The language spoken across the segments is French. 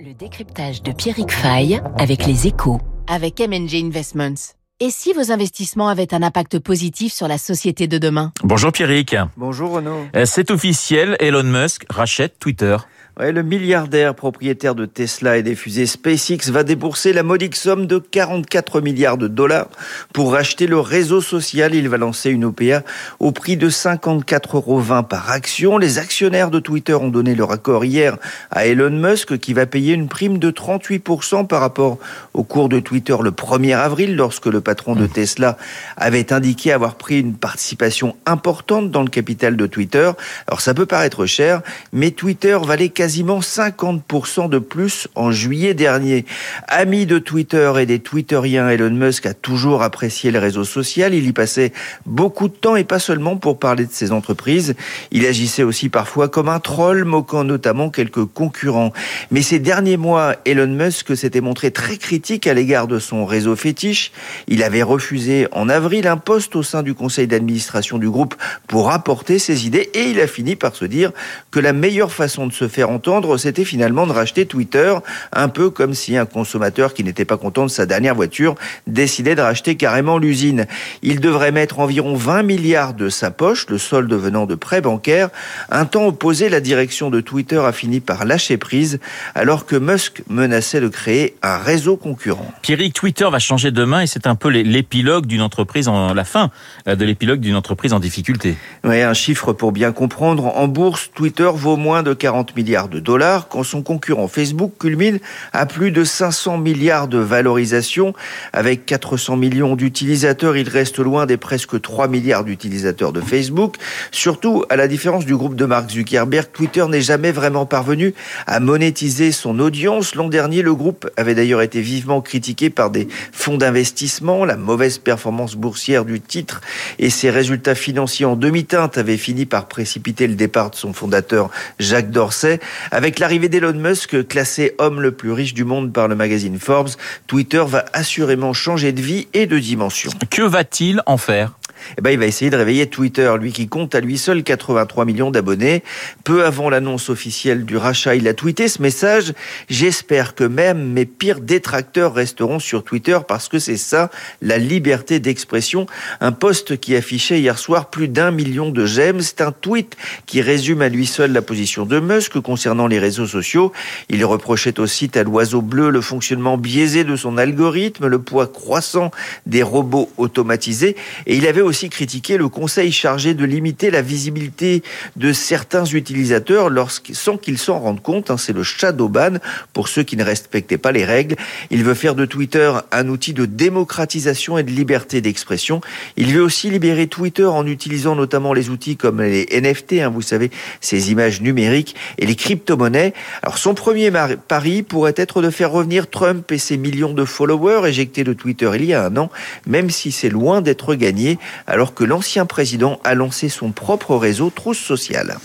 Le décryptage de Pierrick Fay avec les échos. Avec MNG Investments. Et si vos investissements avaient un impact positif sur la société de demain? Bonjour Pierrick. Bonjour Renaud. Euh, C'est officiel, Elon Musk rachète Twitter. Ouais, le milliardaire propriétaire de Tesla et des fusées SpaceX va débourser la modique somme de 44 milliards de dollars pour racheter le réseau social. Il va lancer une OPA au prix de 54,20 euros par action. Les actionnaires de Twitter ont donné leur accord hier à Elon Musk qui va payer une prime de 38% par rapport au cours de Twitter le 1er avril lorsque le patron de Tesla avait indiqué avoir pris une participation importante dans le capital de Twitter. Alors ça peut paraître cher, mais Twitter valait quasiment 50% de plus en juillet dernier. Ami de Twitter et des Twitteriens, Elon Musk a toujours apprécié le réseau social. Il y passait beaucoup de temps et pas seulement pour parler de ses entreprises. Il agissait aussi parfois comme un troll, moquant notamment quelques concurrents. Mais ces derniers mois, Elon Musk s'était montré très critique à l'égard de son réseau fétiche. Il avait refusé en avril un poste au sein du conseil d'administration du groupe pour apporter ses idées et il a fini par se dire que la meilleure façon de se faire entendre, c'était finalement de racheter Twitter, un peu comme si un consommateur qui n'était pas content de sa dernière voiture décidait de racheter carrément l'usine. Il devrait mettre environ 20 milliards de sa poche, le solde venant de prêts bancaires. Un temps opposé, la direction de Twitter a fini par lâcher prise, alors que Musk menaçait de créer un réseau concurrent. Pierrick, Twitter va changer demain et c'est un l'épilogue d'une entreprise en la fin euh, de l'épilogue d'une entreprise en difficulté. Oui, un chiffre pour bien comprendre. En bourse, Twitter vaut moins de 40 milliards de dollars quand son concurrent Facebook culmine à plus de 500 milliards de valorisation. Avec 400 millions d'utilisateurs, il reste loin des presque 3 milliards d'utilisateurs de Facebook. Surtout, à la différence du groupe de Mark Zuckerberg, Twitter n'est jamais vraiment parvenu à monétiser son audience. L'an dernier, le groupe avait d'ailleurs été vivement critiqué par des fonds d'investissement. La mauvaise performance boursière du titre et ses résultats financiers en demi-teinte avaient fini par précipiter le départ de son fondateur Jacques Dorsey. Avec l'arrivée d'Elon Musk, classé homme le plus riche du monde par le magazine Forbes, Twitter va assurément changer de vie et de dimension. Que va-t-il en faire? Eh ben, il va essayer de réveiller Twitter, lui qui compte à lui seul 83 millions d'abonnés. Peu avant l'annonce officielle du rachat, il a tweeté ce message. J'espère que même mes pires détracteurs resteront sur Twitter parce que c'est ça, la liberté d'expression. Un post qui affichait hier soir plus d'un million de j'aime. C'est un tweet qui résume à lui seul la position de Musk concernant les réseaux sociaux. Il reprochait au site à l'oiseau bleu le fonctionnement biaisé de son algorithme, le poids croissant des robots automatisés et il avait aussi aussi critiqué le conseil chargé de limiter la visibilité de certains utilisateurs sans qu'ils s'en rendent compte. Hein, c'est le shadow ban pour ceux qui ne respectaient pas les règles. Il veut faire de Twitter un outil de démocratisation et de liberté d'expression. Il veut aussi libérer Twitter en utilisant notamment les outils comme les NFT, hein, vous savez, ces images numériques et les crypto-monnaies. Alors son premier pari pourrait être de faire revenir Trump et ses millions de followers éjectés de Twitter il y a un an, même si c'est loin d'être gagné alors que l'ancien président a lancé son propre réseau Trousse Sociale.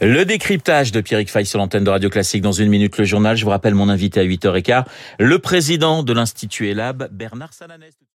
Le décryptage de Pierrick Fay sur l'antenne de Radio Classique dans une minute le journal. Je vous rappelle mon invité à 8h15, le président de l'Institut Elab, Bernard Sananès.